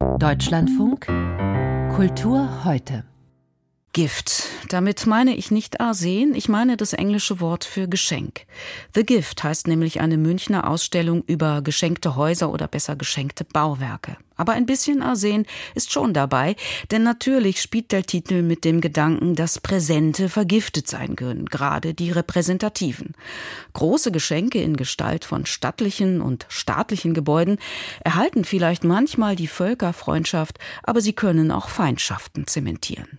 Deutschlandfunk Kultur heute. Gift. Damit meine ich nicht Arsen, ich meine das englische Wort für Geschenk. The Gift heißt nämlich eine Münchner Ausstellung über geschenkte Häuser oder besser geschenkte Bauwerke. Aber ein bisschen Arsen ist schon dabei, denn natürlich spielt der Titel mit dem Gedanken, dass Präsente vergiftet sein können, gerade die repräsentativen. Große Geschenke in Gestalt von stattlichen und staatlichen Gebäuden erhalten vielleicht manchmal die Völkerfreundschaft, aber sie können auch Feindschaften zementieren.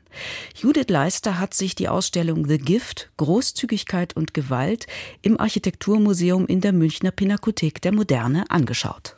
Judith Leister hat sich die Ausstellung The Gift, Großzügigkeit und Gewalt im Architekturmuseum in der Münchner Pinakothek der Moderne angeschaut.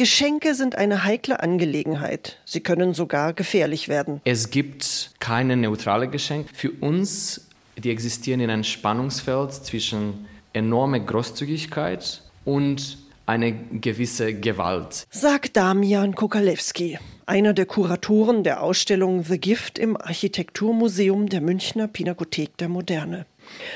Geschenke sind eine heikle Angelegenheit. Sie können sogar gefährlich werden. Es gibt keine neutrale Geschenke. Für uns, die existieren in einem Spannungsfeld zwischen enormer Großzügigkeit und eine gewisse Gewalt. Sagt Damian Kokalewski, einer der Kuratoren der Ausstellung The Gift im Architekturmuseum der Münchner Pinakothek der Moderne.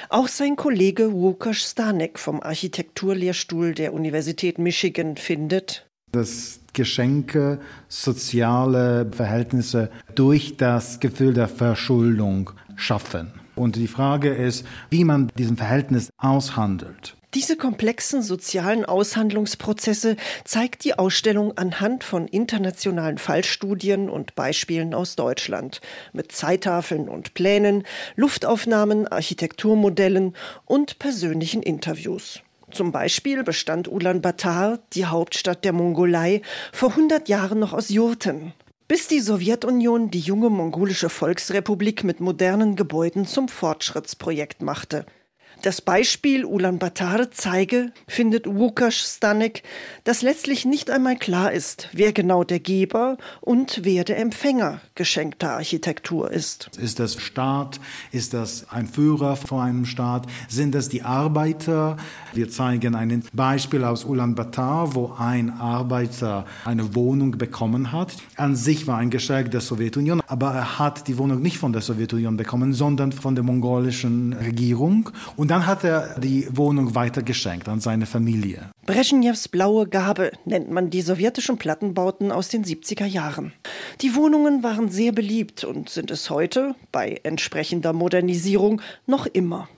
Auch sein Kollege Łukasz Stanek vom Architekturlehrstuhl der Universität Michigan findet, dass Geschenke soziale Verhältnisse durch das Gefühl der Verschuldung schaffen. Und die Frage ist, wie man diesen Verhältnis aushandelt. Diese komplexen sozialen Aushandlungsprozesse zeigt die Ausstellung anhand von internationalen Fallstudien und Beispielen aus Deutschland mit Zeittafeln und Plänen, Luftaufnahmen, Architekturmodellen und persönlichen Interviews. Zum Beispiel bestand Ulaanbaatar, die Hauptstadt der Mongolei, vor 100 Jahren noch aus Jurten. Bis die Sowjetunion die junge mongolische Volksrepublik mit modernen Gebäuden zum Fortschrittsprojekt machte. Das Beispiel Ulaanbaatar zeige, findet Łukasz Stanek, dass letztlich nicht einmal klar ist, wer genau der Geber und wer der Empfänger geschenkter Architektur ist. Ist das Staat? Ist das ein Führer vor einem Staat? Sind das die Arbeiter? Wir zeigen ein Beispiel aus Ulaanbaatar, wo ein Arbeiter eine Wohnung bekommen hat. An sich war ein Geschenk der Sowjetunion, aber er hat die Wohnung nicht von der Sowjetunion bekommen, sondern von der mongolischen Regierung. Und dann hat er die Wohnung weiter geschenkt an seine Familie. Brezhnevs blaue Gabe nennt man die sowjetischen Plattenbauten aus den 70er Jahren. Die Wohnungen waren sehr beliebt und sind es heute, bei entsprechender Modernisierung, noch immer.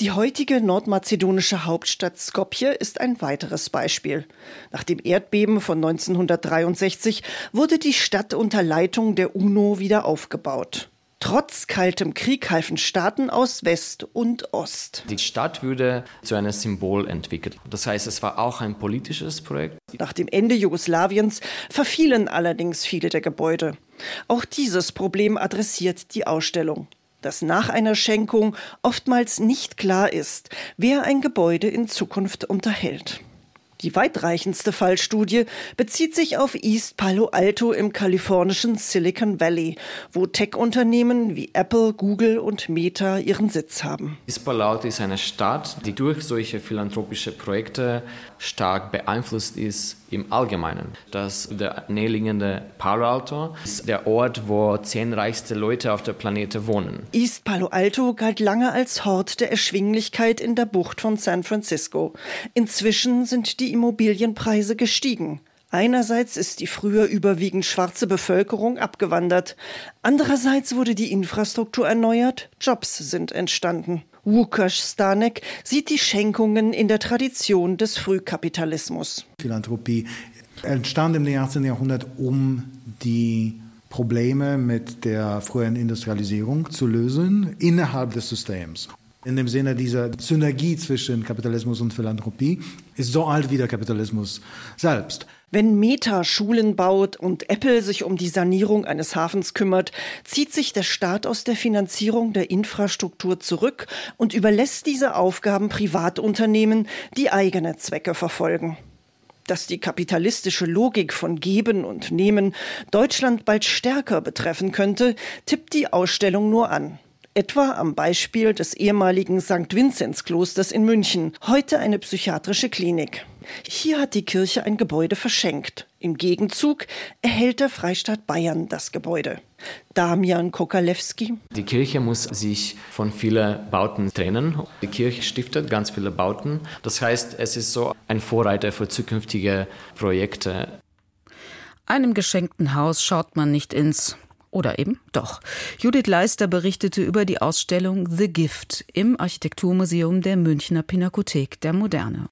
Die heutige nordmazedonische Hauptstadt Skopje ist ein weiteres Beispiel. Nach dem Erdbeben von 1963 wurde die Stadt unter Leitung der UNO wieder aufgebaut. Trotz kaltem Krieg halfen Staaten aus West und Ost. Die Stadt wurde zu einem Symbol entwickelt. Das heißt, es war auch ein politisches Projekt. Nach dem Ende Jugoslawiens verfielen allerdings viele der Gebäude. Auch dieses Problem adressiert die Ausstellung dass nach einer Schenkung oftmals nicht klar ist, wer ein Gebäude in Zukunft unterhält. Die weitreichendste Fallstudie bezieht sich auf East Palo Alto im kalifornischen Silicon Valley, wo Tech-Unternehmen wie Apple, Google und Meta ihren Sitz haben. East Palo Alto ist eine Stadt, die durch solche philanthropische Projekte stark beeinflusst ist im Allgemeinen. Das der näherliegende Palo Alto ist der Ort, wo zehn reichste Leute auf der Planete wohnen. East Palo Alto galt lange als Hort der Erschwinglichkeit in der Bucht von San Francisco. Inzwischen sind die Immobilienpreise gestiegen. Einerseits ist die früher überwiegend schwarze Bevölkerung abgewandert, andererseits wurde die Infrastruktur erneuert, Jobs sind entstanden. Łukasz Stanek sieht die Schenkungen in der Tradition des Frühkapitalismus. Philanthropie entstand im 18. Jahrhundert, um die Probleme mit der frühen Industrialisierung zu lösen innerhalb des Systems. In dem Sinne dieser Synergie zwischen Kapitalismus und Philanthropie ist so alt wie der Kapitalismus selbst. Wenn Meta Schulen baut und Apple sich um die Sanierung eines Hafens kümmert, zieht sich der Staat aus der Finanzierung der Infrastruktur zurück und überlässt diese Aufgaben Privatunternehmen, die eigene Zwecke verfolgen. Dass die kapitalistische Logik von Geben und Nehmen Deutschland bald stärker betreffen könnte, tippt die Ausstellung nur an etwa am Beispiel des ehemaligen St. Vinzenz-Klosters in München, heute eine psychiatrische Klinik. Hier hat die Kirche ein Gebäude verschenkt. Im Gegenzug erhält der Freistaat Bayern das Gebäude. Damian Kokalewski. Die Kirche muss sich von vielen Bauten trennen. Die Kirche stiftet ganz viele Bauten. Das heißt, es ist so ein Vorreiter für zukünftige Projekte. Einem geschenkten Haus schaut man nicht ins. Oder eben doch. Judith Leister berichtete über die Ausstellung The Gift im Architekturmuseum der Münchner Pinakothek der Moderne.